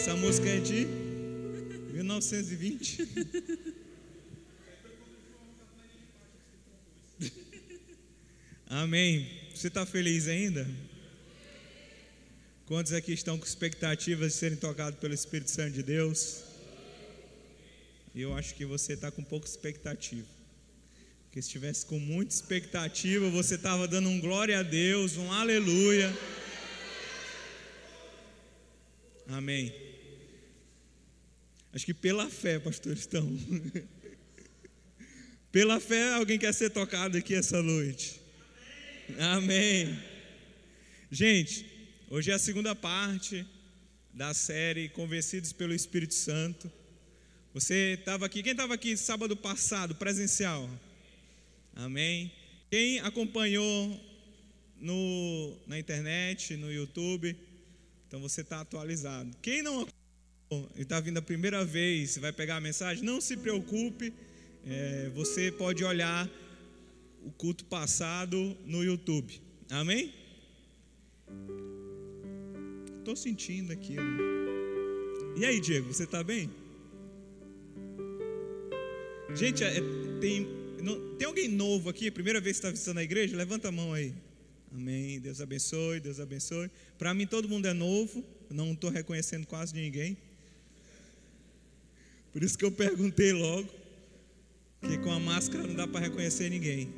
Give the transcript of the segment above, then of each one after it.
Essa música é de 1920. Amém. Você está feliz ainda? Quantos aqui estão com expectativas de serem tocados pelo Espírito Santo de Deus? Eu acho que você está com pouca expectativa. Porque se estivesse com muita expectativa, você estava dando um glória a Deus, um aleluia. Amém. Acho que pela fé, pastor, estão. pela fé, alguém quer ser tocado aqui essa noite. Amém. Gente, hoje é a segunda parte da série Convencidos pelo Espírito Santo. Você estava aqui, quem estava aqui sábado passado, presencial? Amém. Quem acompanhou no, na internet, no YouTube, então você está atualizado. Quem não e está vindo a primeira vez, vai pegar a mensagem, não se preocupe, é, você pode olhar o culto passado no YouTube. Amém? Estou sentindo aqui. E aí, Diego, você está bem? Gente, é, tem, não, tem alguém novo aqui? Primeira vez que está visitando a igreja? Levanta a mão aí. Amém. Deus abençoe, Deus abençoe. Para mim, todo mundo é novo. Não estou reconhecendo quase ninguém. Por isso que eu perguntei logo, que com a máscara não dá para reconhecer ninguém.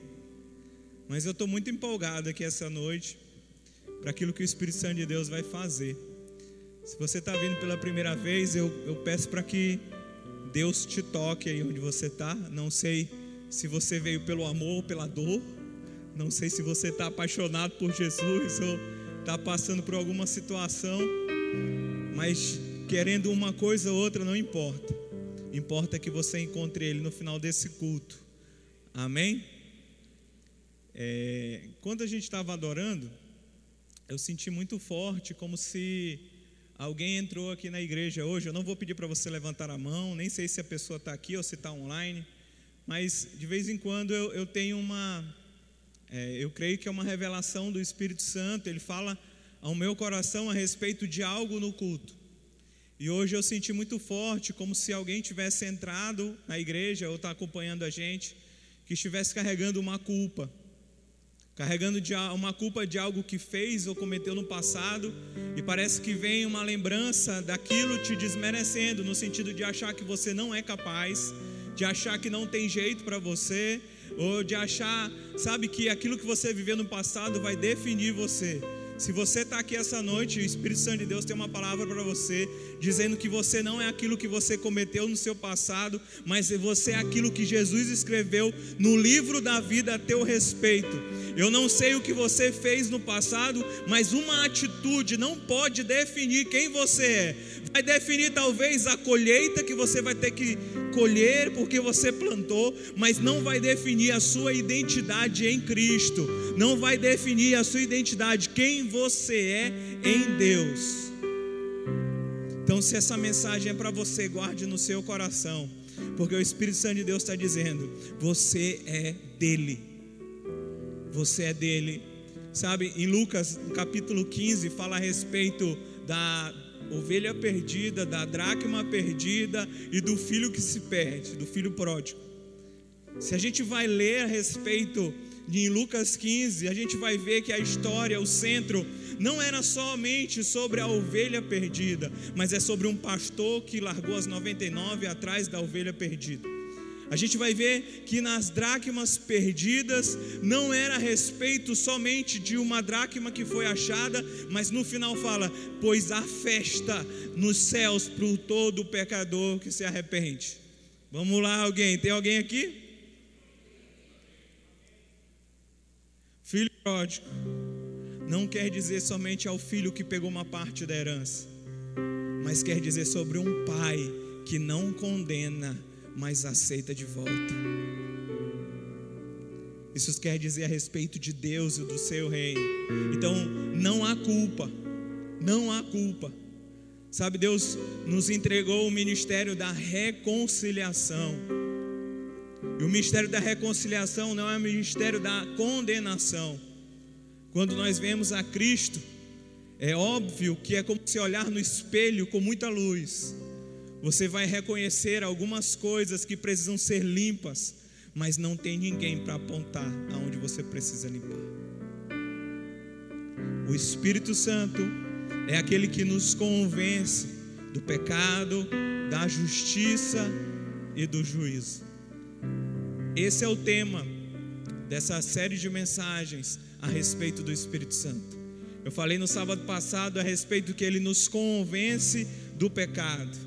Mas eu estou muito empolgado aqui essa noite para aquilo que o Espírito Santo de Deus vai fazer. Se você está vindo pela primeira vez, eu, eu peço para que Deus te toque aí onde você está. Não sei se você veio pelo amor ou pela dor. Não sei se você está apaixonado por Jesus ou está passando por alguma situação. Mas querendo uma coisa ou outra, não importa. Importa que você encontre Ele no final desse culto. Amém? É, quando a gente estava adorando, eu senti muito forte, como se alguém entrou aqui na igreja hoje. Eu não vou pedir para você levantar a mão, nem sei se a pessoa está aqui ou se está online, mas de vez em quando eu, eu tenho uma. É, eu creio que é uma revelação do Espírito Santo, ele fala ao meu coração a respeito de algo no culto. E hoje eu senti muito forte, como se alguém tivesse entrado na igreja ou está acompanhando a gente, que estivesse carregando uma culpa, carregando uma culpa de algo que fez ou cometeu no passado, e parece que vem uma lembrança daquilo te desmerecendo, no sentido de achar que você não é capaz, de achar que não tem jeito para você, ou de achar, sabe, que aquilo que você viveu no passado vai definir você. Se você está aqui essa noite, o Espírito Santo de Deus tem uma palavra para você, dizendo que você não é aquilo que você cometeu no seu passado, mas você é aquilo que Jesus escreveu no livro da vida a teu respeito. Eu não sei o que você fez no passado, mas uma atitude não pode definir quem você é. Vai definir talvez a colheita que você vai ter que colher porque você plantou, mas não vai definir a sua identidade em Cristo. Não vai definir a sua identidade quem você é em Deus. Então, se essa mensagem é para você, guarde no seu coração, porque o Espírito Santo de Deus está dizendo: você é dele, você é dele. Sabe, em Lucas capítulo 15, fala a respeito da ovelha perdida, da dracma perdida e do filho que se perde, do filho pródigo. Se a gente vai ler a respeito em Lucas 15, a gente vai ver que a história, o centro, não era somente sobre a ovelha perdida, mas é sobre um pastor que largou as 99 atrás da ovelha perdida. A gente vai ver que nas dracmas perdidas não era a respeito somente de uma dracma que foi achada, mas no final fala: pois há festa nos céus para todo pecador que se arrepende. Vamos lá, alguém? Tem alguém aqui? Filho pródigo não quer dizer somente ao filho que pegou uma parte da herança, mas quer dizer sobre um pai que não condena, mas aceita de volta. Isso quer dizer a respeito de Deus e do seu reino. Então, não há culpa, não há culpa. Sabe, Deus nos entregou o ministério da reconciliação. E o ministério da reconciliação não é o ministério da condenação. Quando nós vemos a Cristo, É óbvio que é como se olhar no espelho com muita luz. Você vai reconhecer algumas coisas que precisam ser limpas, mas não tem ninguém para apontar aonde você precisa limpar. O Espírito Santo é aquele que nos convence do pecado, da justiça e do juízo. Esse é o tema dessa série de mensagens a respeito do Espírito Santo. Eu falei no sábado passado a respeito que ele nos convence do pecado.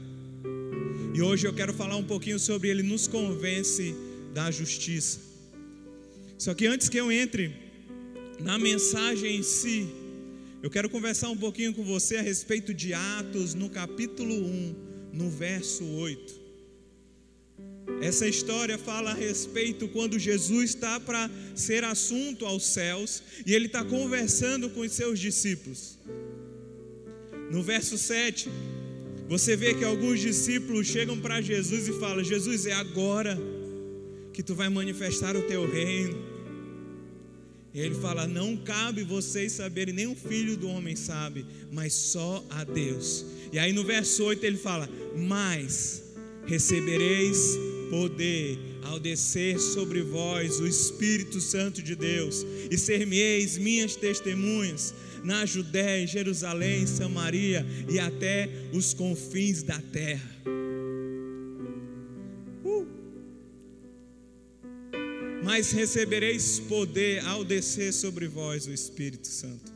E hoje eu quero falar um pouquinho sobre ele nos convence da justiça. Só que antes que eu entre na mensagem em si, eu quero conversar um pouquinho com você a respeito de Atos no capítulo 1, no verso 8. Essa história fala a respeito quando Jesus está para ser assunto aos céus e ele está conversando com os seus discípulos. No verso 7, você vê que alguns discípulos chegam para Jesus e falam: Jesus, é agora que tu vai manifestar o teu reino. E ele fala: Não cabe vocês saberem, nem o filho do homem sabe, mas só a Deus. E aí no verso 8 ele fala: Mas recebereis poder ao descer sobre vós o Espírito Santo de Deus, e ser-me-eis minhas testemunhas na Judéia, Jerusalém, Samaria e até os confins da terra. Uh. Mas recebereis poder ao descer sobre vós o Espírito Santo.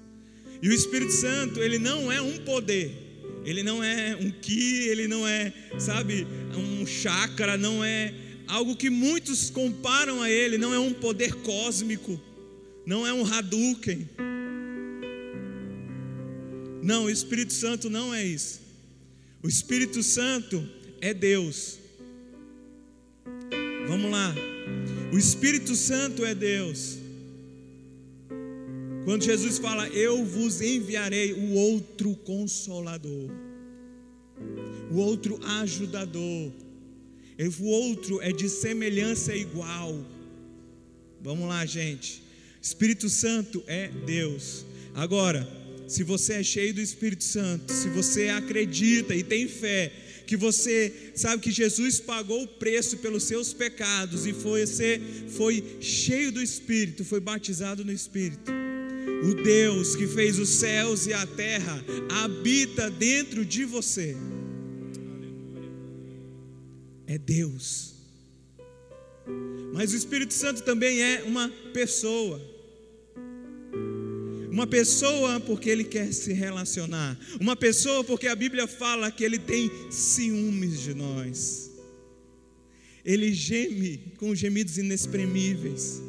E o Espírito Santo, ele não é um poder, ele não é um ki, ele não é, sabe, um chakra, não é algo que muitos comparam a ele, não é um poder cósmico, não é um Hadouken. Não, o Espírito Santo não é isso. O Espírito Santo é Deus. Vamos lá. O Espírito Santo é Deus. Quando Jesus fala, Eu vos enviarei o outro consolador, o outro ajudador, o outro é de semelhança igual. Vamos lá, gente. Espírito Santo é Deus. Agora, se você é cheio do Espírito Santo, se você acredita e tem fé, que você sabe que Jesus pagou o preço pelos seus pecados e foi, você foi cheio do Espírito, foi batizado no Espírito. O Deus que fez os céus e a terra habita dentro de você. É Deus. Mas o Espírito Santo também é uma pessoa. Uma pessoa porque ele quer se relacionar. Uma pessoa porque a Bíblia fala que ele tem ciúmes de nós. Ele geme com gemidos inexprimíveis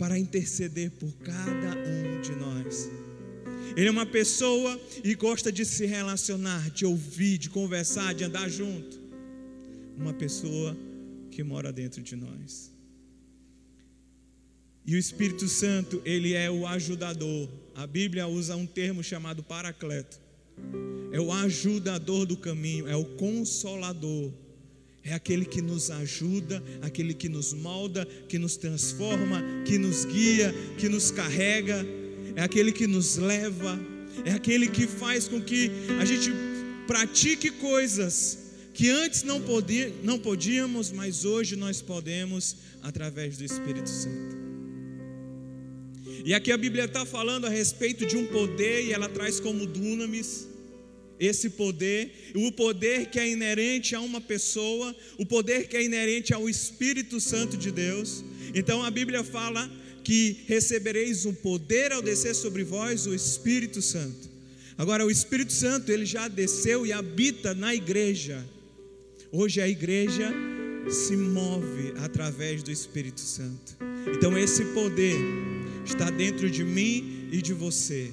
para interceder por cada um de nós. Ele é uma pessoa e gosta de se relacionar, de ouvir, de conversar, de andar junto. Uma pessoa que mora dentro de nós. E o Espírito Santo, ele é o ajudador. A Bíblia usa um termo chamado paracleto. É o ajudador do caminho, é o consolador é aquele que nos ajuda, aquele que nos molda, que nos transforma, que nos guia, que nos carrega, é aquele que nos leva, é aquele que faz com que a gente pratique coisas que antes não, podia, não podíamos, mas hoje nós podemos através do Espírito Santo. E aqui a Bíblia está falando a respeito de um poder e ela traz como dunamis esse poder, o poder que é inerente a uma pessoa, o poder que é inerente ao Espírito Santo de Deus. Então a Bíblia fala que recebereis o poder ao descer sobre vós o Espírito Santo. Agora o Espírito Santo, ele já desceu e habita na igreja. Hoje a igreja se move através do Espírito Santo. Então esse poder está dentro de mim e de você.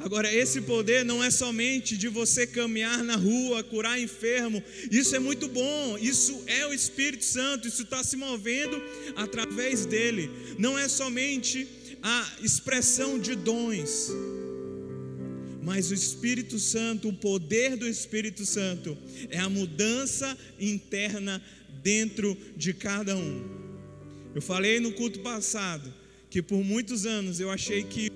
Agora, esse poder não é somente de você caminhar na rua, curar enfermo, isso é muito bom, isso é o Espírito Santo, isso está se movendo através dele, não é somente a expressão de dons, mas o Espírito Santo, o poder do Espírito Santo, é a mudança interna dentro de cada um. Eu falei no culto passado que por muitos anos eu achei que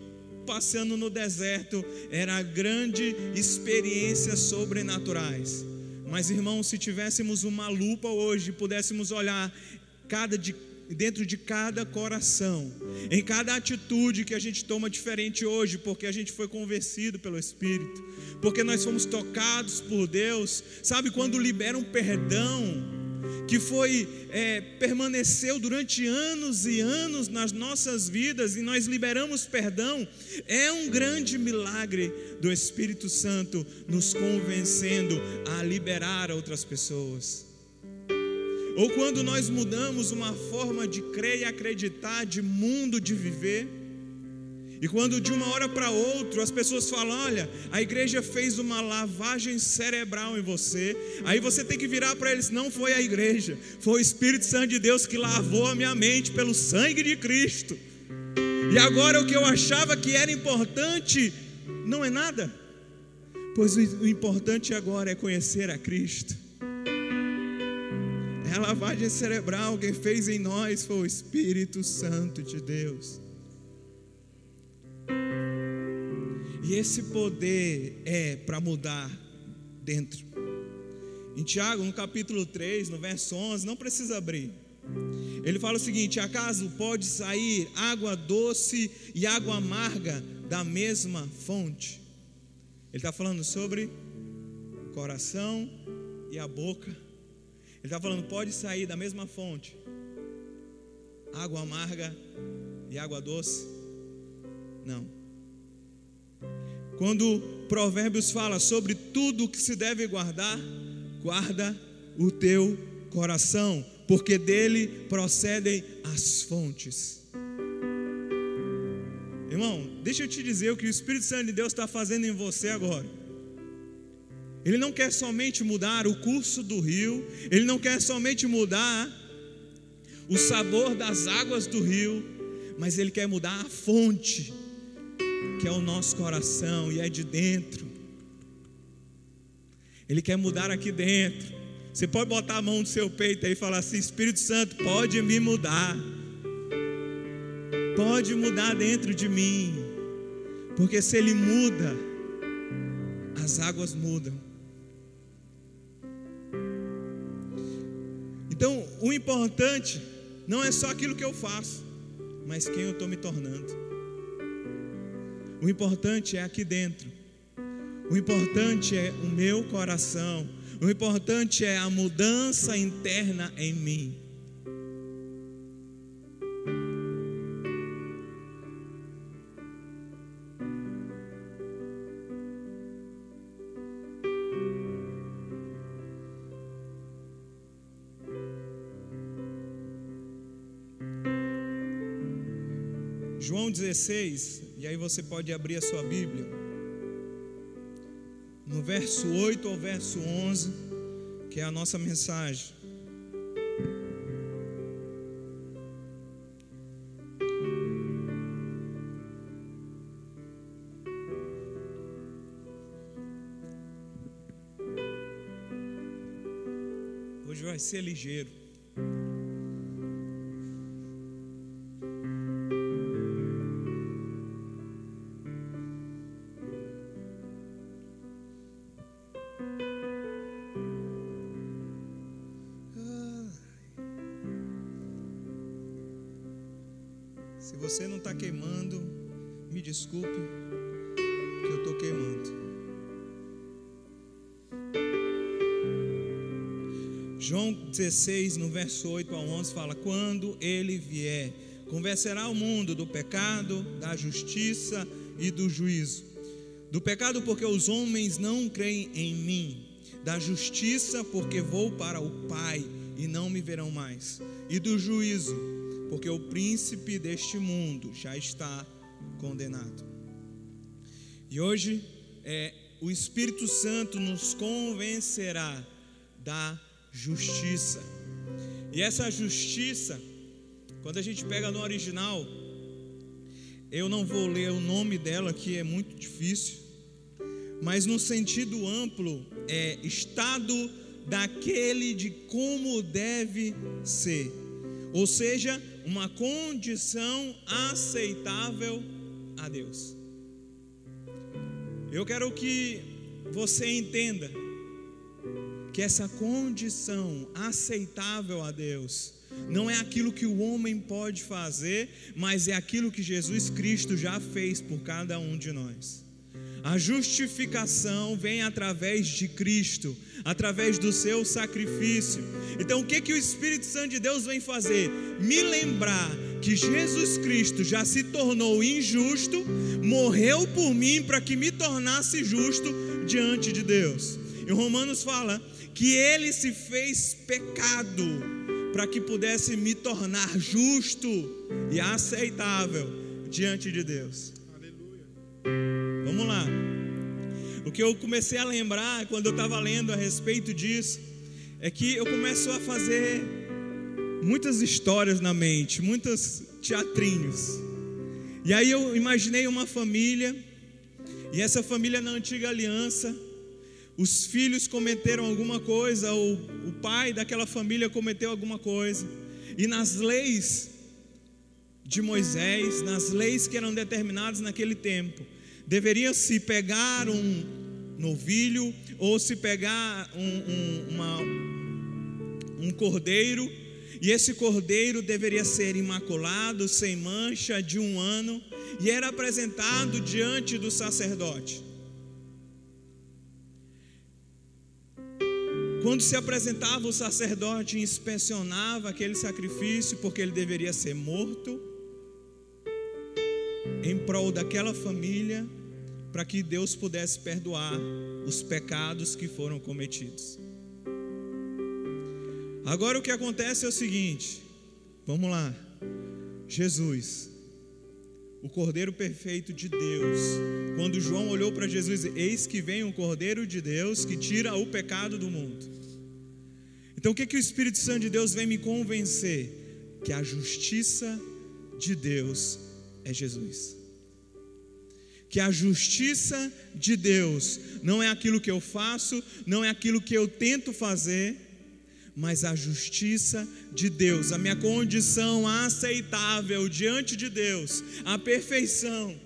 passeando no deserto, era grande experiências sobrenaturais. Mas irmão, se tivéssemos uma lupa hoje, pudéssemos olhar cada de dentro de cada coração, em cada atitude que a gente toma diferente hoje, porque a gente foi convencido pelo Espírito, porque nós fomos tocados por Deus. Sabe quando libera um perdão? Que foi é, permaneceu durante anos e anos nas nossas vidas e nós liberamos perdão, é um grande milagre do Espírito Santo nos convencendo a liberar outras pessoas. Ou quando nós mudamos uma forma de crer e acreditar, de mundo de viver, e quando de uma hora para outra as pessoas falam: olha, a igreja fez uma lavagem cerebral em você, aí você tem que virar para eles: não foi a igreja, foi o Espírito Santo de Deus que lavou a minha mente pelo sangue de Cristo. E agora o que eu achava que era importante não é nada, pois o importante agora é conhecer a Cristo. É a lavagem cerebral, quem fez em nós foi o Espírito Santo de Deus. E esse poder é para mudar dentro. Em Tiago, no capítulo 3, no verso 11, não precisa abrir. Ele fala o seguinte: acaso pode sair água doce e água amarga da mesma fonte? Ele está falando sobre o coração e a boca ele está falando, pode sair da mesma fonte, água amarga e água doce? Não. Quando Provérbios fala sobre tudo que se deve guardar, guarda o teu coração, porque dele procedem as fontes. Irmão, deixa eu te dizer o que o Espírito Santo de Deus está fazendo em você agora. Ele não quer somente mudar o curso do rio, ele não quer somente mudar o sabor das águas do rio, mas ele quer mudar a fonte, que é o nosso coração e é de dentro. Ele quer mudar aqui dentro. Você pode botar a mão no seu peito e falar assim: Espírito Santo, pode me mudar. Pode mudar dentro de mim. Porque se ele muda, as águas mudam. Então, o importante não é só aquilo que eu faço, mas quem eu estou me tornando. O importante é aqui dentro. O importante é o meu coração. O importante é a mudança interna em mim. João 16, e aí você pode abrir a sua Bíblia, no verso 8 ao verso 11, que é a nossa mensagem. Hoje vai ser ligeiro. 16, no verso 8 a 11, fala: Quando ele vier, convencerá o mundo do pecado, da justiça e do juízo. Do pecado, porque os homens não creem em mim. Da justiça, porque vou para o Pai e não me verão mais. E do juízo, porque o príncipe deste mundo já está condenado. E hoje é, o Espírito Santo nos convencerá da justiça. E essa justiça, quando a gente pega no original, eu não vou ler o nome dela que é muito difícil, mas no sentido amplo é estado daquele de como deve ser. Ou seja, uma condição aceitável a Deus. Eu quero que você entenda que essa condição aceitável a Deus não é aquilo que o homem pode fazer, mas é aquilo que Jesus Cristo já fez por cada um de nós. A justificação vem através de Cristo, através do seu sacrifício. Então, o que que o Espírito Santo de Deus vem fazer? Me lembrar que Jesus Cristo já se tornou injusto, morreu por mim para que me tornasse justo diante de Deus. E Romanos fala que ele se fez pecado para que pudesse me tornar justo e aceitável diante de Deus. Vamos lá. O que eu comecei a lembrar quando eu estava lendo a respeito disso é que eu começo a fazer muitas histórias na mente, muitos teatrinhos. E aí eu imaginei uma família, e essa família na antiga aliança, os filhos cometeram alguma coisa, ou o pai daquela família cometeu alguma coisa, e nas leis de Moisés, nas leis que eram determinadas naquele tempo, deveria se pegar um novilho ou se pegar um, um, uma, um cordeiro, e esse cordeiro deveria ser imaculado, sem mancha, de um ano, e era apresentado diante do sacerdote. Quando se apresentava o sacerdote, inspecionava aquele sacrifício, porque ele deveria ser morto em prol daquela família, para que Deus pudesse perdoar os pecados que foram cometidos. Agora o que acontece é o seguinte, vamos lá, Jesus, o Cordeiro perfeito de Deus, quando João olhou para Jesus, eis que vem um Cordeiro de Deus que tira o pecado do mundo. Então o que, que o Espírito Santo de Deus vem me convencer? Que a justiça de Deus é Jesus. Que a justiça de Deus não é aquilo que eu faço, não é aquilo que eu tento fazer, mas a justiça de Deus, a minha condição aceitável diante de Deus, a perfeição,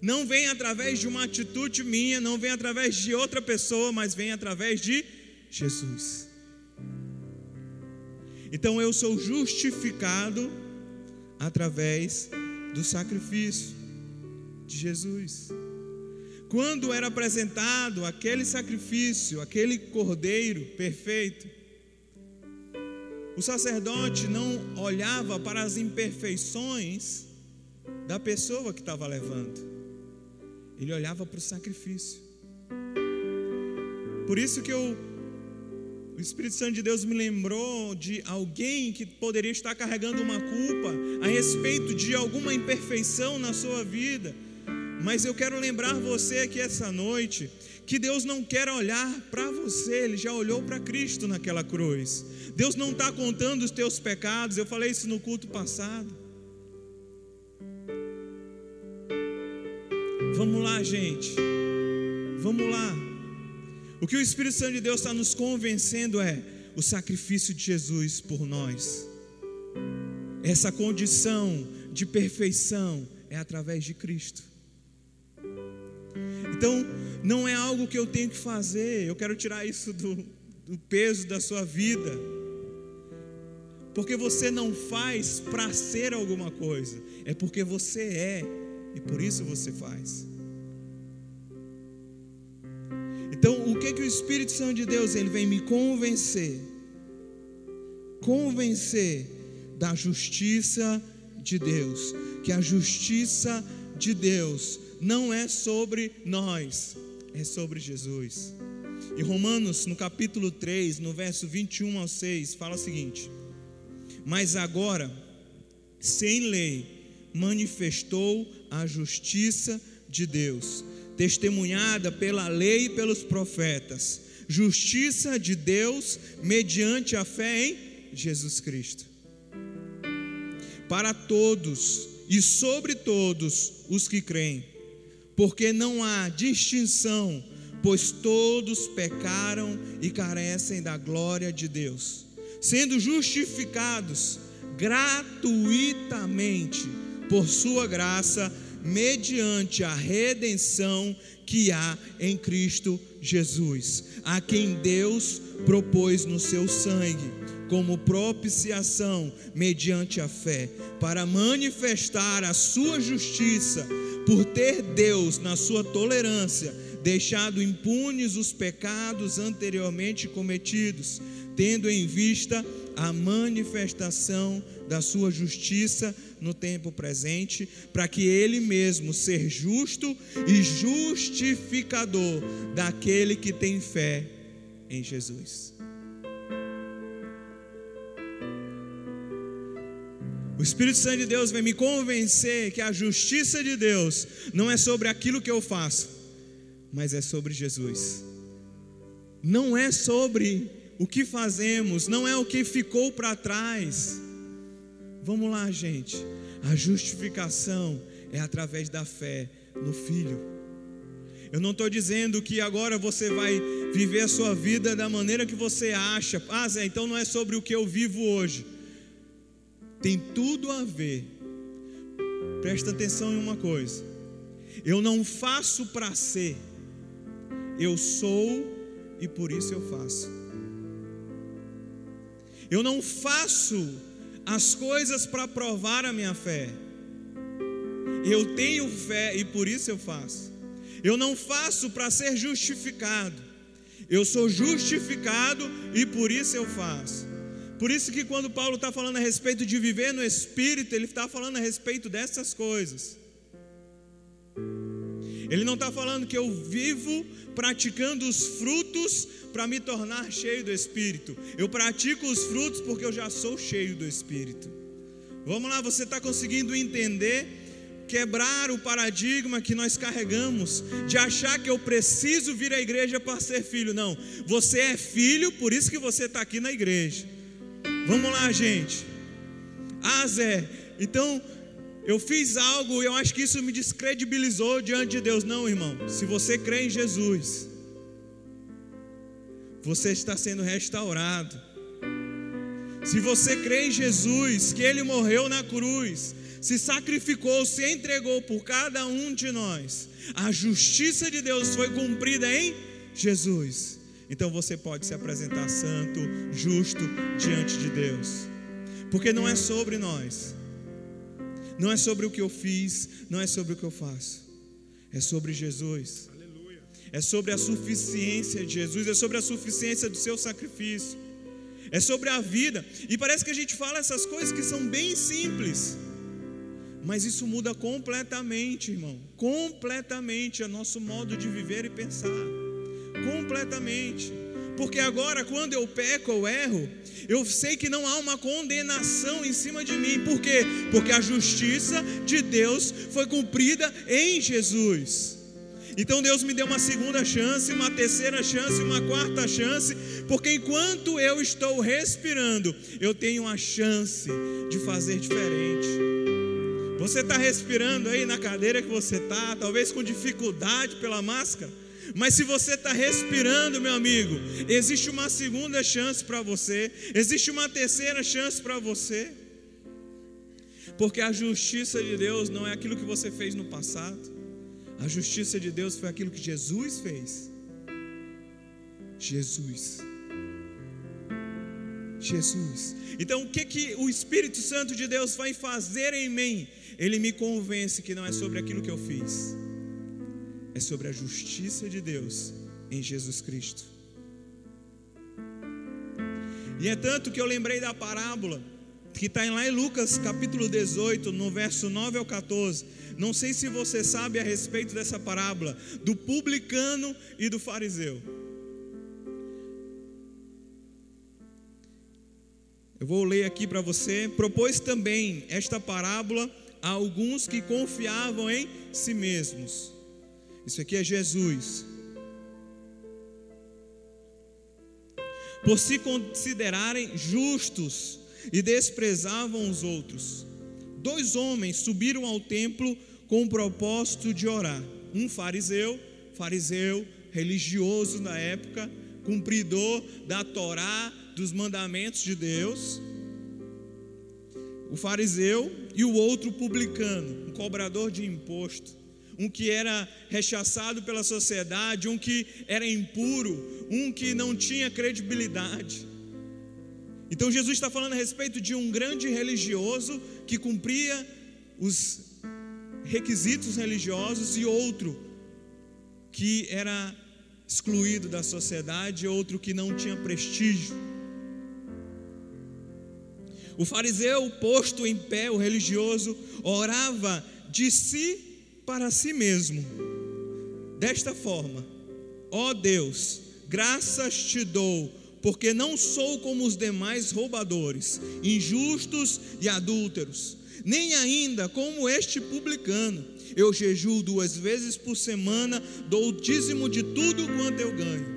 não vem através de uma atitude minha, não vem através de outra pessoa, mas vem através de Jesus. Então eu sou justificado através do sacrifício de Jesus. Quando era apresentado aquele sacrifício, aquele cordeiro perfeito, o sacerdote não olhava para as imperfeições da pessoa que estava levando, ele olhava para o sacrifício. Por isso que eu o Espírito Santo de Deus me lembrou de alguém que poderia estar carregando uma culpa a respeito de alguma imperfeição na sua vida. Mas eu quero lembrar você aqui essa noite que Deus não quer olhar para você, Ele já olhou para Cristo naquela cruz. Deus não está contando os teus pecados, eu falei isso no culto passado. Vamos lá, gente, vamos lá. O que o Espírito Santo de Deus está nos convencendo é o sacrifício de Jesus por nós. Essa condição de perfeição é através de Cristo. Então, não é algo que eu tenho que fazer, eu quero tirar isso do, do peso da sua vida, porque você não faz para ser alguma coisa, é porque você é, e por isso você faz. Então, o que que o Espírito Santo de Deus ele vem me convencer? Convencer da justiça de Deus, que a justiça de Deus não é sobre nós, é sobre Jesus. E Romanos, no capítulo 3, no verso 21 ao 6, fala o seguinte: Mas agora, sem lei, manifestou a justiça de Deus testemunhada pela lei e pelos profetas, justiça de Deus mediante a fé em Jesus Cristo. Para todos e sobre todos os que creem, porque não há distinção, pois todos pecaram e carecem da glória de Deus, sendo justificados gratuitamente por sua graça mediante a redenção que há em Cristo Jesus, a quem Deus propôs no seu sangue, como propiciação mediante a fé, para manifestar a sua justiça, por ter Deus, na sua tolerância, deixado impunes os pecados anteriormente cometidos, tendo em vista a manifestação da sua justiça no tempo presente, para que ele mesmo ser justo e justificador daquele que tem fé em Jesus. O Espírito Santo de Deus vai me convencer que a justiça de Deus não é sobre aquilo que eu faço, mas é sobre Jesus. Não é sobre o que fazemos, não é o que ficou para trás. Vamos lá, gente. A justificação é através da fé no Filho. Eu não estou dizendo que agora você vai viver a sua vida da maneira que você acha. Ah, Zé, então não é sobre o que eu vivo hoje. Tem tudo a ver. Presta atenção em uma coisa. Eu não faço para ser. Eu sou e por isso eu faço. Eu não faço as coisas para provar a minha fé. Eu tenho fé e por isso eu faço. Eu não faço para ser justificado. Eu sou justificado e por isso eu faço. Por isso que quando Paulo está falando a respeito de viver no Espírito, ele está falando a respeito dessas coisas. Ele não está falando que eu vivo praticando os frutos para me tornar cheio do Espírito. Eu pratico os frutos porque eu já sou cheio do Espírito. Vamos lá, você está conseguindo entender? Quebrar o paradigma que nós carregamos de achar que eu preciso vir à igreja para ser filho. Não, você é filho, por isso que você está aqui na igreja. Vamos lá, gente. Ah, Zé, então eu fiz algo, eu acho que isso me descredibilizou diante de Deus. Não, irmão. Se você crê em Jesus, você está sendo restaurado. Se você crê em Jesus, que Ele morreu na cruz, se sacrificou, se entregou por cada um de nós, a justiça de Deus foi cumprida em Jesus. Então você pode se apresentar santo, justo diante de Deus, porque não é sobre nós, não é sobre o que eu fiz, não é sobre o que eu faço, é sobre Jesus. É sobre a suficiência de Jesus, é sobre a suficiência do seu sacrifício, é sobre a vida. E parece que a gente fala essas coisas que são bem simples, mas isso muda completamente, irmão, completamente o nosso modo de viver e pensar, completamente. Porque agora, quando eu peco ou erro, eu sei que não há uma condenação em cima de mim. Por quê? Porque a justiça de Deus foi cumprida em Jesus. Então Deus me deu uma segunda chance, uma terceira chance, uma quarta chance, porque enquanto eu estou respirando, eu tenho a chance de fazer diferente. Você está respirando aí na cadeira que você está, talvez com dificuldade pela máscara, mas se você está respirando, meu amigo, existe uma segunda chance para você, existe uma terceira chance para você, porque a justiça de Deus não é aquilo que você fez no passado. A justiça de Deus foi aquilo que Jesus fez. Jesus. Jesus. Então, o que que o Espírito Santo de Deus vai fazer em mim? Ele me convence que não é sobre aquilo que eu fiz. É sobre a justiça de Deus em Jesus Cristo. E é tanto que eu lembrei da parábola que está lá em Lucas capítulo 18, no verso 9 ao 14 não sei se você sabe a respeito dessa parábola do publicano e do fariseu. Eu vou ler aqui para você. Propôs também esta parábola a alguns que confiavam em si mesmos. Isso aqui é Jesus. Por se considerarem justos e desprezavam os outros dois homens subiram ao templo com o propósito de orar. Um fariseu, fariseu religioso na época, cumpridor da Torá, dos mandamentos de Deus. O fariseu e o outro publicano, um cobrador de imposto. Um que era rechaçado pela sociedade, um que era impuro, um que não tinha credibilidade. Então Jesus está falando a respeito de um grande religioso que cumpria os requisitos religiosos e outro que era excluído da sociedade, outro que não tinha prestígio. O fariseu, posto em pé, o religioso, orava de si para si mesmo, desta forma: Ó oh Deus, graças te dou, porque não sou como os demais roubadores, injustos e adúlteros, nem ainda como este publicano. Eu jejuo duas vezes por semana, dou o dízimo de tudo quanto eu ganho.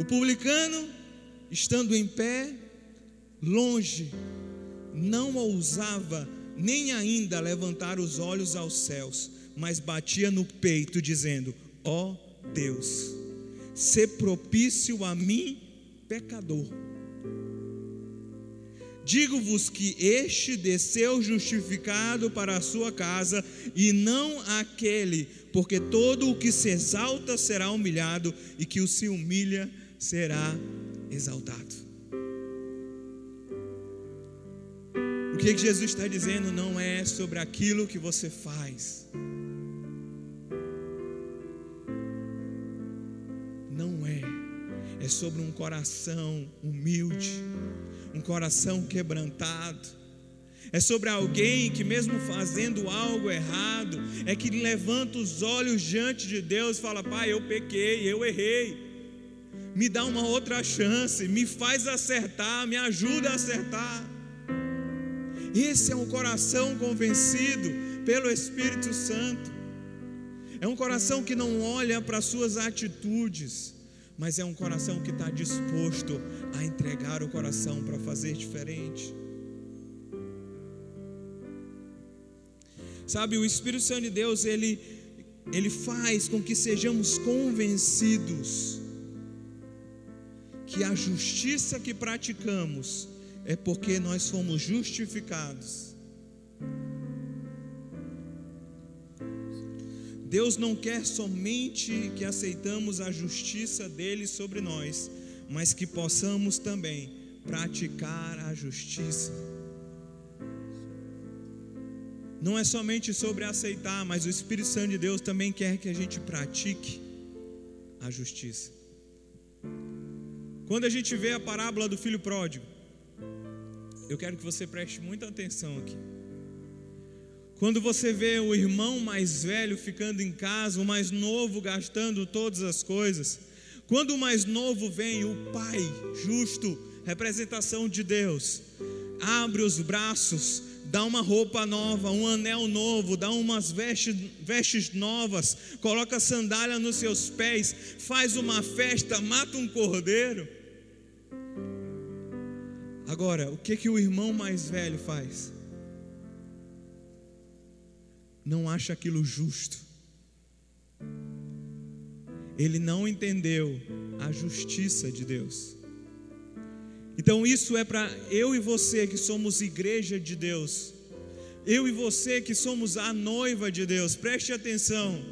O publicano, estando em pé, longe, não ousava nem ainda levantar os olhos aos céus, mas batia no peito, dizendo: Ó oh Deus, se propício a mim, pecador. Digo-vos que este desceu justificado para a sua casa, e não aquele, porque todo o que se exalta será humilhado, e que o se humilha será exaltado. O que Jesus está dizendo não é sobre aquilo que você faz. Não é. É sobre um coração humilde, um coração quebrantado. É sobre alguém que, mesmo fazendo algo errado, é que levanta os olhos diante de Deus e fala: Pai, eu pequei, eu errei. Me dá uma outra chance, me faz acertar, me ajuda a acertar. Esse é um coração convencido pelo Espírito Santo. É um coração que não olha para suas atitudes, mas é um coração que está disposto a entregar o coração para fazer diferente. Sabe, o Espírito Santo de Deus, ele, ele faz com que sejamos convencidos que a justiça que praticamos é porque nós fomos justificados. Deus não quer somente que aceitamos a justiça dele sobre nós, mas que possamos também praticar a justiça. Não é somente sobre aceitar, mas o Espírito Santo de Deus também quer que a gente pratique a justiça. Quando a gente vê a parábola do filho pródigo, eu quero que você preste muita atenção aqui. Quando você vê o irmão mais velho ficando em casa, o mais novo gastando todas as coisas, quando o mais novo vem, o pai justo, representação de Deus, abre os braços, dá uma roupa nova, um anel novo, dá umas vestes, vestes novas, coloca sandália nos seus pés, faz uma festa, mata um cordeiro. Agora, o que que o irmão mais velho faz? Não acha aquilo justo. Ele não entendeu a justiça de Deus. Então, isso é para eu e você que somos igreja de Deus, eu e você que somos a noiva de Deus, preste atenção.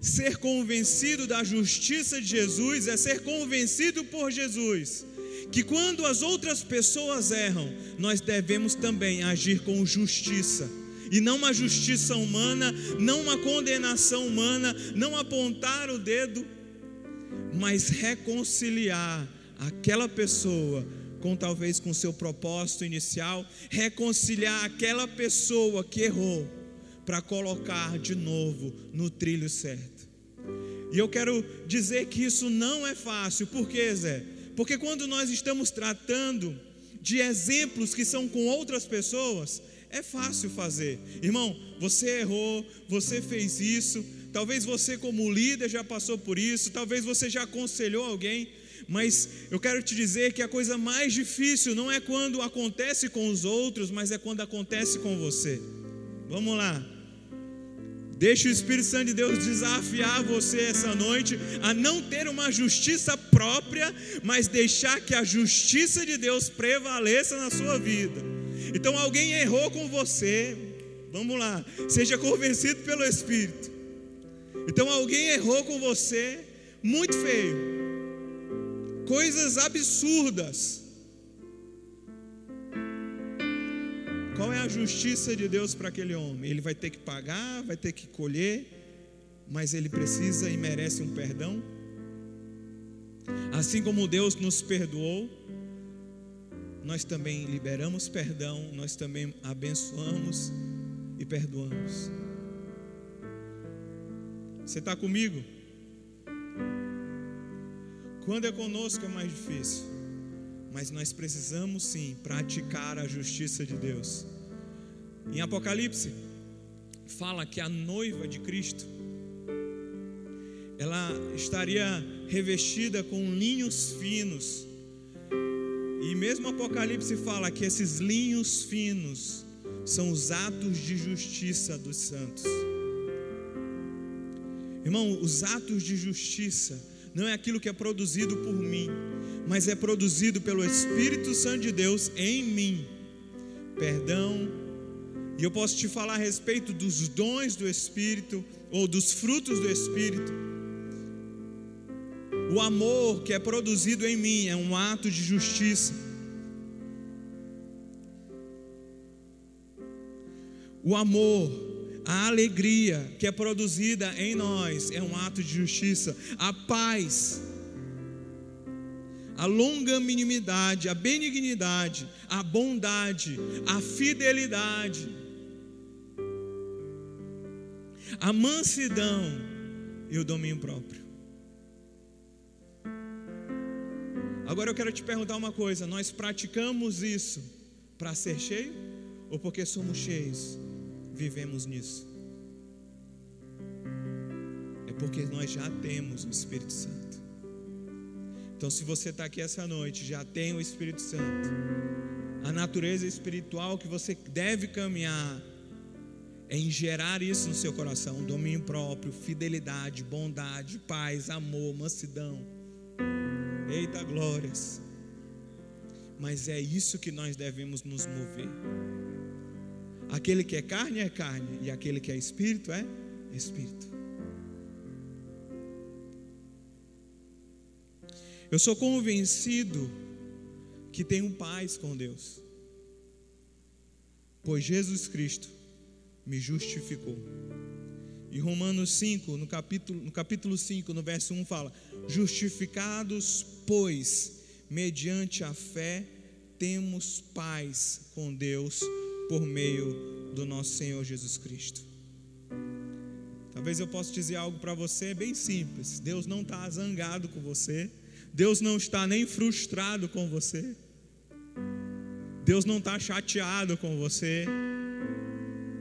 Ser convencido da justiça de Jesus é ser convencido por Jesus que quando as outras pessoas erram, nós devemos também agir com justiça. E não uma justiça humana, não uma condenação humana, não apontar o dedo, mas reconciliar aquela pessoa com talvez com seu propósito inicial, reconciliar aquela pessoa que errou para colocar de novo no trilho certo. E eu quero dizer que isso não é fácil, por quê, Zé? Porque quando nós estamos tratando de exemplos que são com outras pessoas, é fácil fazer. Irmão, você errou, você fez isso, talvez você, como líder, já passou por isso, talvez você já aconselhou alguém, mas eu quero te dizer que a coisa mais difícil não é quando acontece com os outros, mas é quando acontece com você. Vamos lá. Deixe o Espírito Santo de Deus desafiar você essa noite a não ter uma justiça própria, mas deixar que a justiça de Deus prevaleça na sua vida. Então alguém errou com você, Vamos lá. Seja convencido pelo Espírito. Então alguém errou com você, muito feio. Coisas absurdas. É a justiça de Deus para aquele homem? Ele vai ter que pagar, vai ter que colher, mas ele precisa e merece um perdão. Assim como Deus nos perdoou, nós também liberamos perdão, nós também abençoamos e perdoamos. Você está comigo? Quando é conosco é mais difícil, mas nós precisamos sim praticar a justiça de Deus. Em Apocalipse, fala que a noiva de Cristo, ela estaria revestida com linhos finos. E mesmo Apocalipse fala que esses linhos finos são os atos de justiça dos santos. Irmão, os atos de justiça não é aquilo que é produzido por mim, mas é produzido pelo Espírito Santo de Deus em mim. Perdão, e eu posso te falar a respeito dos dons do Espírito ou dos frutos do Espírito. O amor que é produzido em mim é um ato de justiça. O amor a alegria que é produzida em nós é um ato de justiça. A paz, a longanimidade, a benignidade, a bondade, a fidelidade, a mansidão e o domínio próprio. Agora eu quero te perguntar uma coisa: nós praticamos isso para ser cheio ou porque somos cheios? vivemos nisso? É porque nós já temos o Espírito Santo. Então, se você está aqui essa noite, já tem o Espírito Santo, a natureza espiritual que você deve caminhar é em gerar isso no seu coração: domínio próprio, fidelidade, bondade, paz, amor, mansidão. Eita glórias! Mas é isso que nós devemos nos mover. Aquele que é carne é carne, e aquele que é espírito é espírito. Eu sou convencido que tenho paz com Deus, pois Jesus Cristo me justificou. E Romanos 5, no capítulo, no capítulo 5, no verso 1, fala: Justificados, pois, mediante a fé, temos paz com Deus por meio do nosso Senhor Jesus Cristo. Talvez eu possa dizer algo para você bem simples: Deus não está zangado com você, Deus não está nem frustrado com você, Deus não está chateado com você,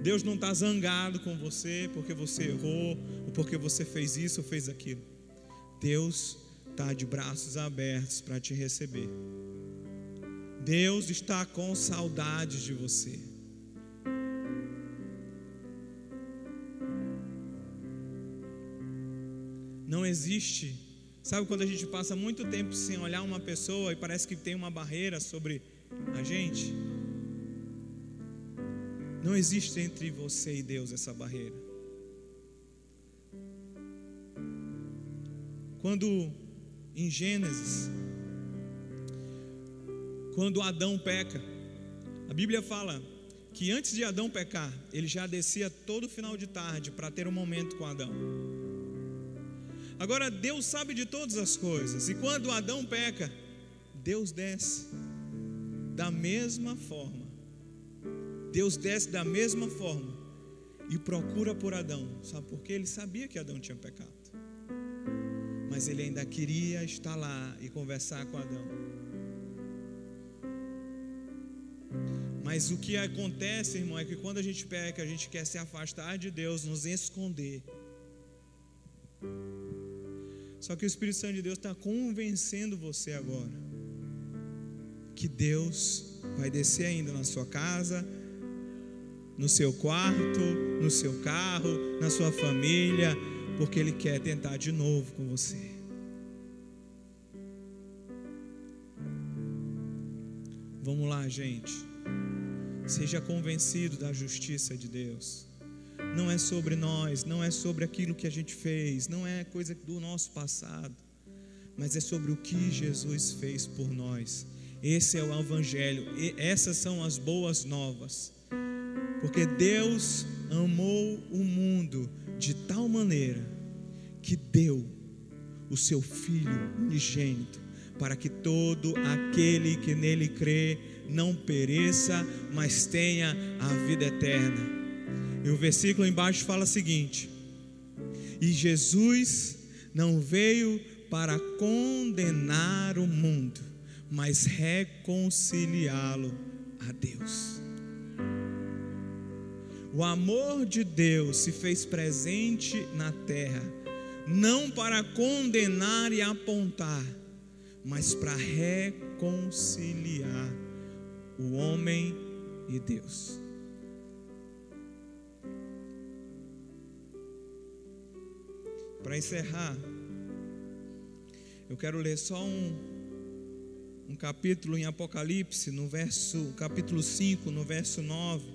Deus não está zangado com você porque você errou, ou porque você fez isso ou fez aquilo. Deus está de braços abertos para te receber. Deus está com saudades de você. Não existe. Sabe quando a gente passa muito tempo sem olhar uma pessoa e parece que tem uma barreira sobre a gente? Não existe entre você e Deus essa barreira. Quando em Gênesis, quando Adão peca, a Bíblia fala que antes de Adão pecar, ele já descia todo final de tarde para ter um momento com Adão. Agora, Deus sabe de todas as coisas, e quando Adão peca, Deus desce da mesma forma. Deus desce da mesma forma e procura por Adão. Sabe por quê? Ele sabia que Adão tinha pecado. Mas ele ainda queria estar lá e conversar com Adão. Mas o que acontece, irmão, é que quando a gente peca, a gente quer se afastar de Deus, nos esconder. Só que o Espírito Santo de Deus está convencendo você agora que Deus vai descer ainda na sua casa, no seu quarto, no seu carro, na sua família, porque Ele quer tentar de novo com você. Vamos lá, gente. Seja convencido da justiça de Deus. Não é sobre nós, não é sobre aquilo que a gente fez, não é coisa do nosso passado, mas é sobre o que Jesus fez por nós. Esse é o Evangelho, essas são as boas novas. Porque Deus amou o mundo de tal maneira que deu o seu Filho unigênito, para que todo aquele que nele crê não pereça, mas tenha a vida eterna. E o versículo embaixo fala o seguinte: E Jesus não veio para condenar o mundo, mas reconciliá-lo a Deus. O amor de Deus se fez presente na terra, não para condenar e apontar, mas para reconciliar o homem e Deus. Para encerrar, eu quero ler só um, um capítulo em Apocalipse, no verso, capítulo 5, no verso 9.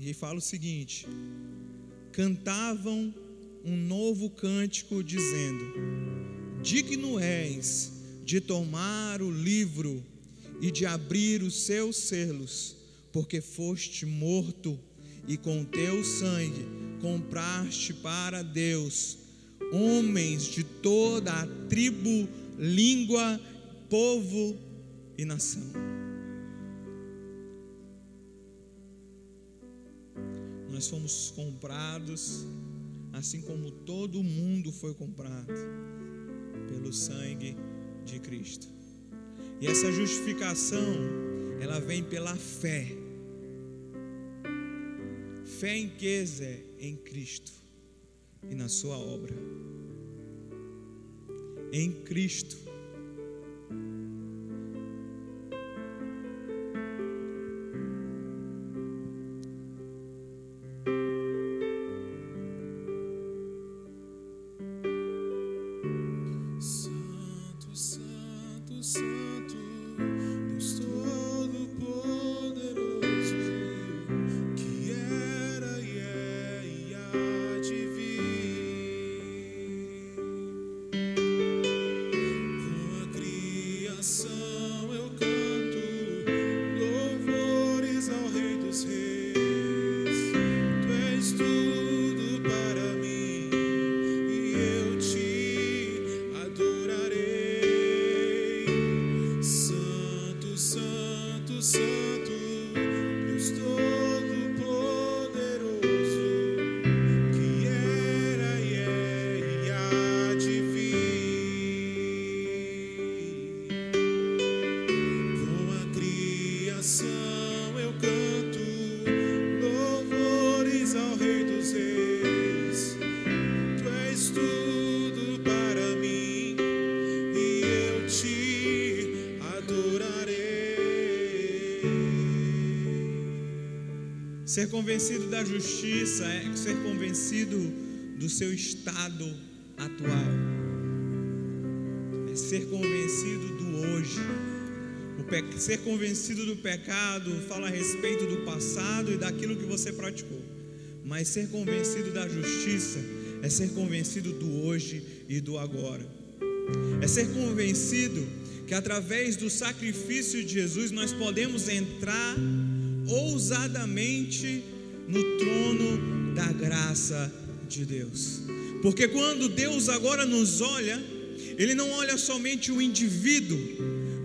E fala o seguinte: Cantavam um novo cântico, dizendo: Digno és de tomar o livro e de abrir os seus selos, porque foste morto e com teu sangue compraste para Deus homens de toda a tribo, língua, povo e nação. Nós fomos comprados, assim como todo mundo foi comprado, pelo sangue de Cristo. E essa justificação, ela vem pela fé. Fé em que, Zé? Em Cristo e na Sua obra. Em Cristo. Ser convencido da justiça é ser convencido do seu estado atual. É ser convencido do hoje. Ser convencido do pecado fala a respeito do passado e daquilo que você praticou. Mas ser convencido da justiça é ser convencido do hoje e do agora. É ser convencido que através do sacrifício de Jesus nós podemos entrar ousadamente no trono da graça de Deus. Porque quando Deus agora nos olha, Ele não olha somente o indivíduo,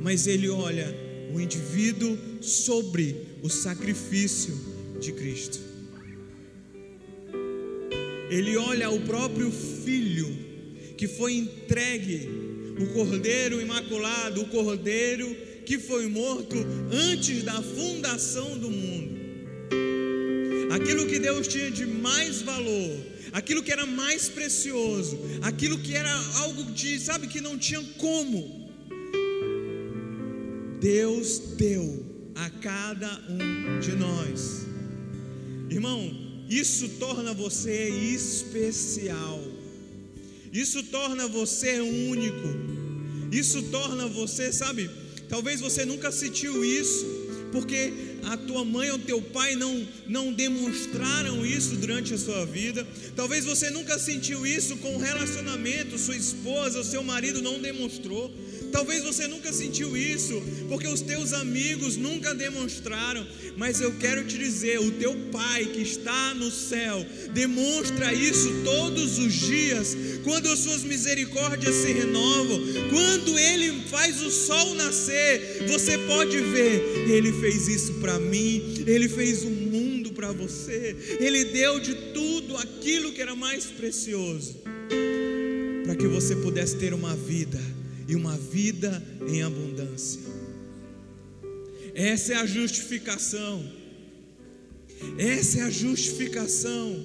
mas Ele olha o indivíduo sobre o sacrifício de Cristo. Ele olha o próprio Filho que foi entregue, o Cordeiro Imaculado, o Cordeiro que foi morto antes da fundação do mundo. Aquilo que Deus tinha de mais valor, aquilo que era mais precioso, aquilo que era algo de, sabe, que não tinha como. Deus deu a cada um de nós. Irmão, isso torna você especial. Isso torna você único. Isso torna você, sabe, Talvez você nunca sentiu isso, porque a tua mãe ou teu pai não, não demonstraram isso durante a sua vida. Talvez você nunca sentiu isso com o relacionamento, sua esposa, seu marido não demonstrou. Talvez você nunca sentiu isso, porque os teus amigos nunca demonstraram, mas eu quero te dizer: o teu Pai que está no céu demonstra isso todos os dias, quando as suas misericórdias se renovam, quando Ele faz o sol nascer, você pode ver, Ele fez isso para mim, Ele fez o mundo para você, Ele deu de tudo aquilo que era mais precioso, para que você pudesse ter uma vida e uma vida em abundância. Essa é a justificação. Essa é a justificação.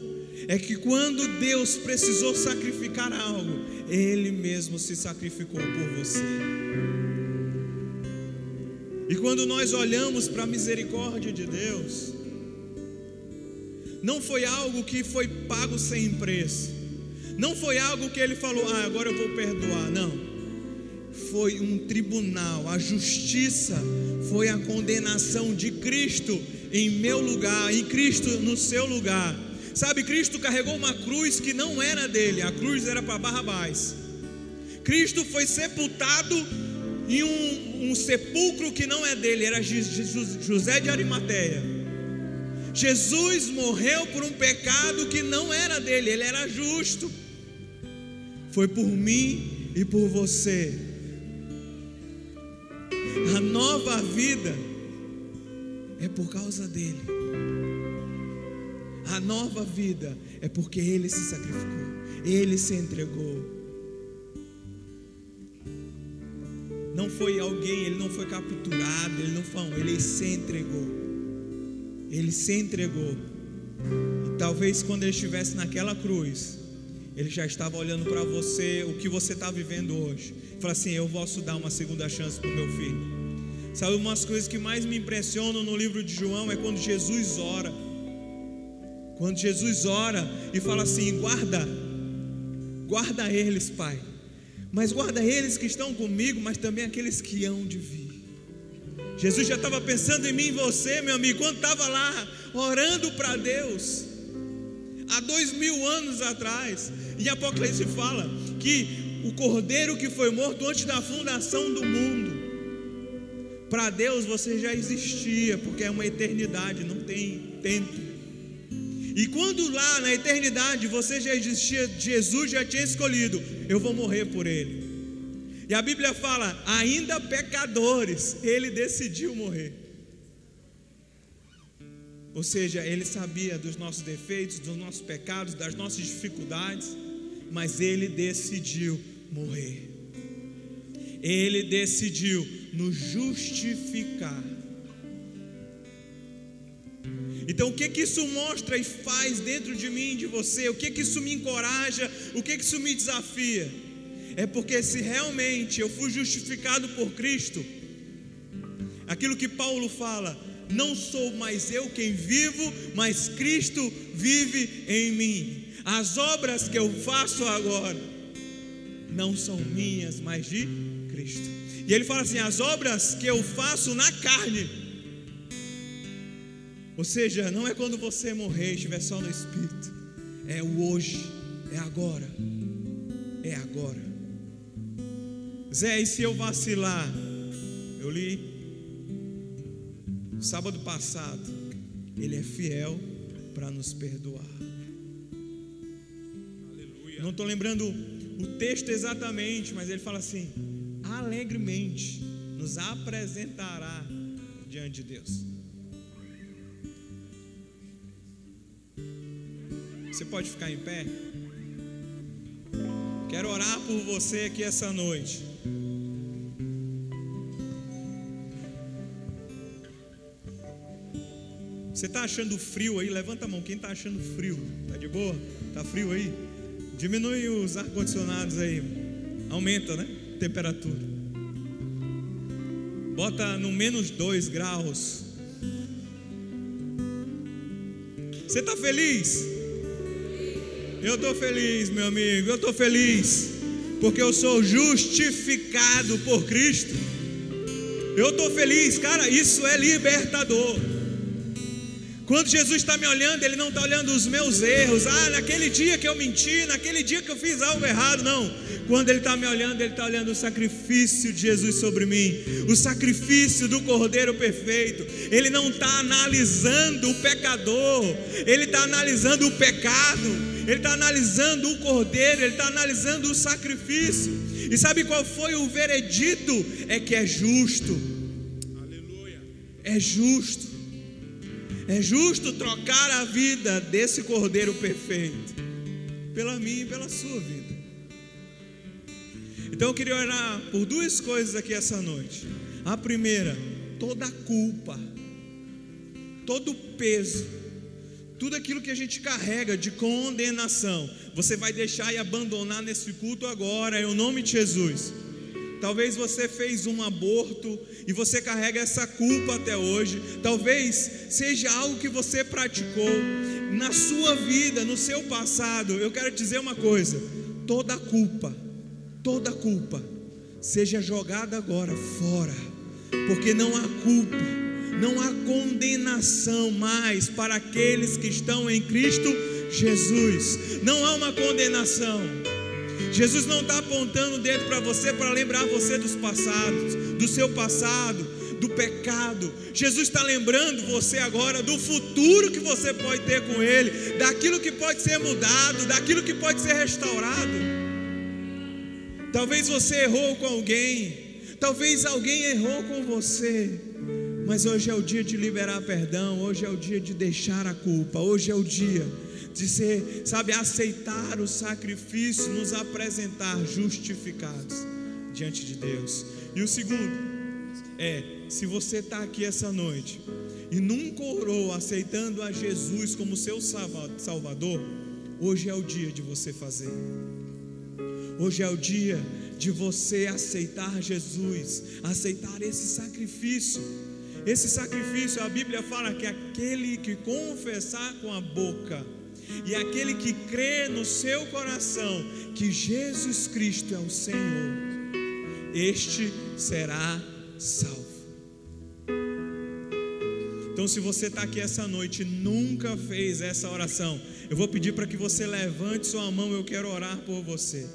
É que quando Deus precisou sacrificar algo, Ele mesmo se sacrificou por você. E quando nós olhamos para a misericórdia de Deus, não foi algo que foi pago sem preço, não foi algo que Ele falou, ah, agora eu vou perdoar. Não foi um tribunal, a justiça foi a condenação de Cristo em meu lugar, em Cristo no seu lugar. Sabe, Cristo carregou uma cruz que não era dele, a cruz era para Barrabás. Cristo foi sepultado em um, um sepulcro que não é dele, era José de Arimateia. Jesus morreu por um pecado que não era dele, ele era justo. Foi por mim e por você a nova vida é por causa dele. A nova vida é porque ele se sacrificou, ele se entregou. Não foi alguém, ele não foi capturado, ele não foi, ele se entregou. Ele se entregou. E talvez quando ele estivesse naquela cruz, ele já estava olhando para você, o que você está vivendo hoje. Fala assim: Eu posso dar uma segunda chance para o meu filho. Sabe, umas coisas que mais me impressionam no livro de João é quando Jesus ora. Quando Jesus ora e fala assim: guarda, guarda eles, Pai. Mas guarda eles que estão comigo, mas também aqueles que hão de vir. Jesus já estava pensando em mim e você, meu amigo, quando estava lá orando para Deus, há dois mil anos atrás. E Apocalipse fala que o cordeiro que foi morto antes da fundação do mundo para Deus você já existia, porque é uma eternidade, não tem tempo. E quando lá na eternidade você já existia, Jesus já tinha escolhido, eu vou morrer por ele. E a Bíblia fala, ainda pecadores, ele decidiu morrer. Ou seja, ele sabia dos nossos defeitos, dos nossos pecados, das nossas dificuldades, mas ele decidiu morrer. Ele decidiu nos justificar. Então, o que que isso mostra e faz dentro de mim, de você? O que que isso me encoraja? O que que isso me desafia? É porque se realmente eu fui justificado por Cristo, aquilo que Paulo fala, não sou mais eu quem vivo, mas Cristo vive em mim. As obras que eu faço agora não são minhas, mas de Cristo. E ele fala assim: as obras que eu faço na carne. Ou seja, não é quando você morrer e estiver só no espírito. É o hoje, é agora. É agora. Zé, e se eu vacilar? Eu li sábado passado. Ele é fiel para nos perdoar. Aleluia. Não estou lembrando o texto exatamente, mas ele fala assim: alegremente nos apresentará diante de Deus. Você pode ficar em pé? Quero orar por você aqui essa noite. Você está achando frio aí? Levanta a mão. Quem está achando frio? Tá de boa? Tá frio aí? Diminui os ar condicionados aí. Aumenta, né? temperatura. Bota no menos 2 graus. Você está feliz? Eu estou feliz, meu amigo. Eu estou feliz. Porque eu sou justificado por Cristo. Eu estou feliz, cara, isso é libertador. Quando Jesus está me olhando, Ele não está olhando os meus erros. Ah, naquele dia que eu menti, naquele dia que eu fiz algo errado. Não. Quando Ele está me olhando, Ele está olhando o sacrifício de Jesus sobre mim, o sacrifício do Cordeiro perfeito. Ele não está analisando o pecador, Ele está analisando o pecado, Ele está analisando o Cordeiro, Ele está analisando o sacrifício. E sabe qual foi o veredito? É que é justo. Aleluia. É justo. É justo trocar a vida desse cordeiro perfeito pela minha e pela sua vida. Então eu queria orar por duas coisas aqui essa noite. A primeira, toda a culpa, todo o peso, tudo aquilo que a gente carrega de condenação, você vai deixar e abandonar nesse culto agora, em nome de Jesus. Talvez você fez um aborto e você carrega essa culpa até hoje. Talvez seja algo que você praticou na sua vida, no seu passado. Eu quero dizer uma coisa: toda culpa, toda culpa, seja jogada agora fora, porque não há culpa, não há condenação mais para aqueles que estão em Cristo Jesus. Não há uma condenação. Jesus não está apontando o dedo para você para lembrar você dos passados, do seu passado, do pecado. Jesus está lembrando você agora do futuro que você pode ter com Ele, daquilo que pode ser mudado, daquilo que pode ser restaurado. Talvez você errou com alguém, talvez alguém errou com você. Mas hoje é o dia de liberar perdão, hoje é o dia de deixar a culpa, hoje é o dia de ser, sabe, aceitar o sacrifício, nos apresentar justificados diante de Deus. E o segundo é, se você está aqui essa noite e nunca orou aceitando a Jesus como seu Salvador, hoje é o dia de você fazer. Hoje é o dia de você aceitar Jesus, aceitar esse sacrifício. Esse sacrifício, a Bíblia fala que aquele que confessar com a boca e aquele que crê no seu coração que Jesus Cristo é o Senhor, este será salvo. Então, se você está aqui essa noite e nunca fez essa oração, eu vou pedir para que você levante sua mão, eu quero orar por você.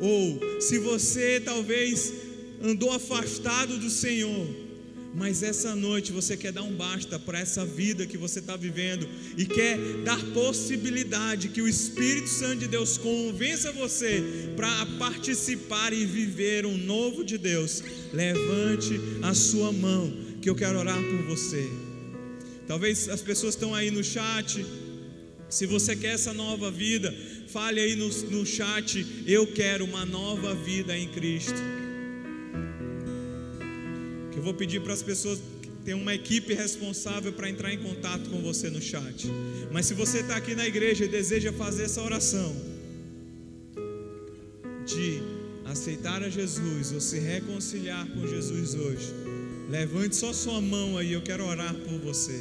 Ou, se você talvez andou afastado do Senhor, mas essa noite você quer dar um basta para essa vida que você está vivendo e quer dar possibilidade que o Espírito Santo de Deus convença você para participar e viver um novo de Deus. Levante a sua mão, que eu quero orar por você. Talvez as pessoas estão aí no chat. Se você quer essa nova vida, fale aí no, no chat: Eu quero uma nova vida em Cristo vou pedir para as pessoas ter uma equipe responsável para entrar em contato com você no chat. Mas se você está aqui na igreja e deseja fazer essa oração de aceitar a Jesus ou se reconciliar com Jesus hoje, levante só sua mão aí, eu quero orar por você.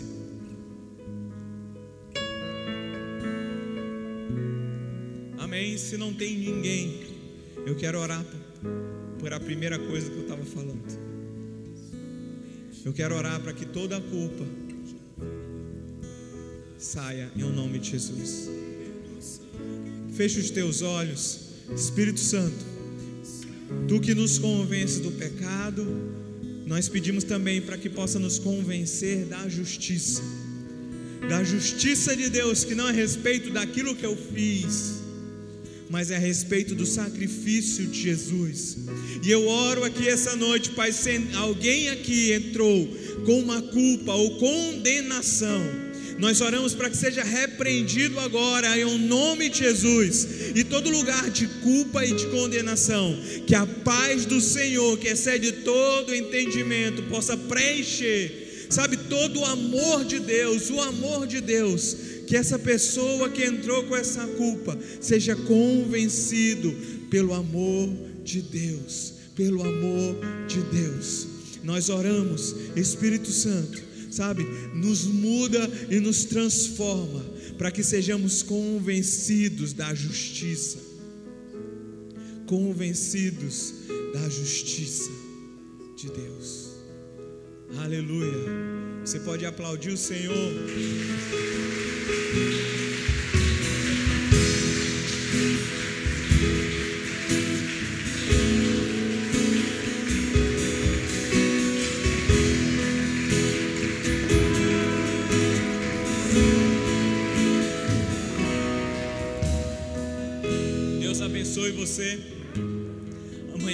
Amém. Se não tem ninguém, eu quero orar por a primeira coisa que eu estava falando. Eu quero orar para que toda a culpa saia em nome de Jesus. Feche os teus olhos, Espírito Santo. Tu que nos convence do pecado, nós pedimos também para que possa nos convencer da justiça. Da justiça de Deus, que não é respeito daquilo que eu fiz, mas é a respeito do sacrifício de Jesus. E eu oro aqui essa noite, Pai, se alguém aqui entrou com uma culpa ou condenação, nós oramos para que seja repreendido agora, em nome de Jesus, e todo lugar de culpa e de condenação, que a paz do Senhor, que excede todo entendimento, possa preencher, sabe, todo o amor de Deus, o amor de Deus que essa pessoa que entrou com essa culpa seja convencido pelo amor de Deus, pelo amor de Deus. Nós oramos, Espírito Santo, sabe, nos muda e nos transforma para que sejamos convencidos da justiça. Convencidos da justiça de Deus. Aleluia. Você pode aplaudir o Senhor. Deus abençoe você.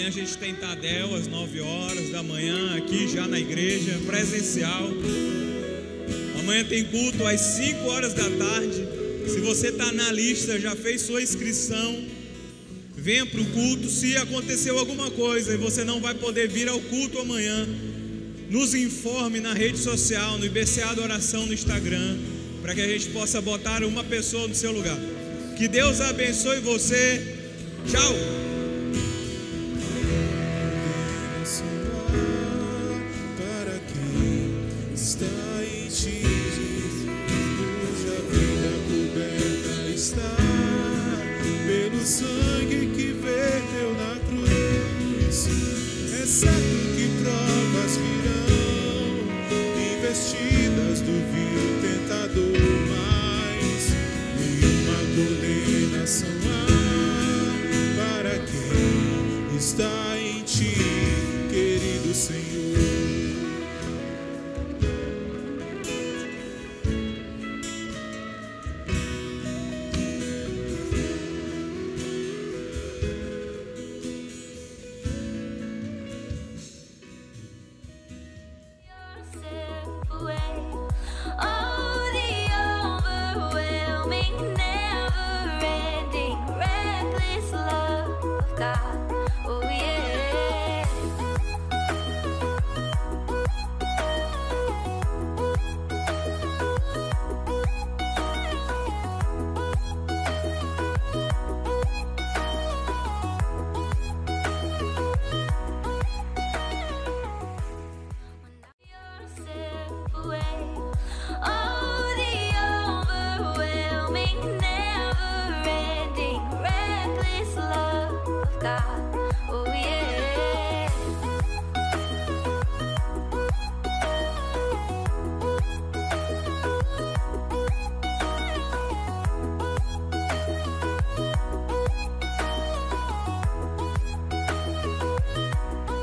Amanhã a gente tem Tadel às 9 horas da manhã aqui já na igreja presencial. Amanhã tem culto às 5 horas da tarde. Se você está na lista, já fez sua inscrição, venha para o culto. Se aconteceu alguma coisa e você não vai poder vir ao culto amanhã, nos informe na rede social, no IBCA da Oração no Instagram, para que a gente possa botar uma pessoa no seu lugar. Que Deus abençoe você. Tchau.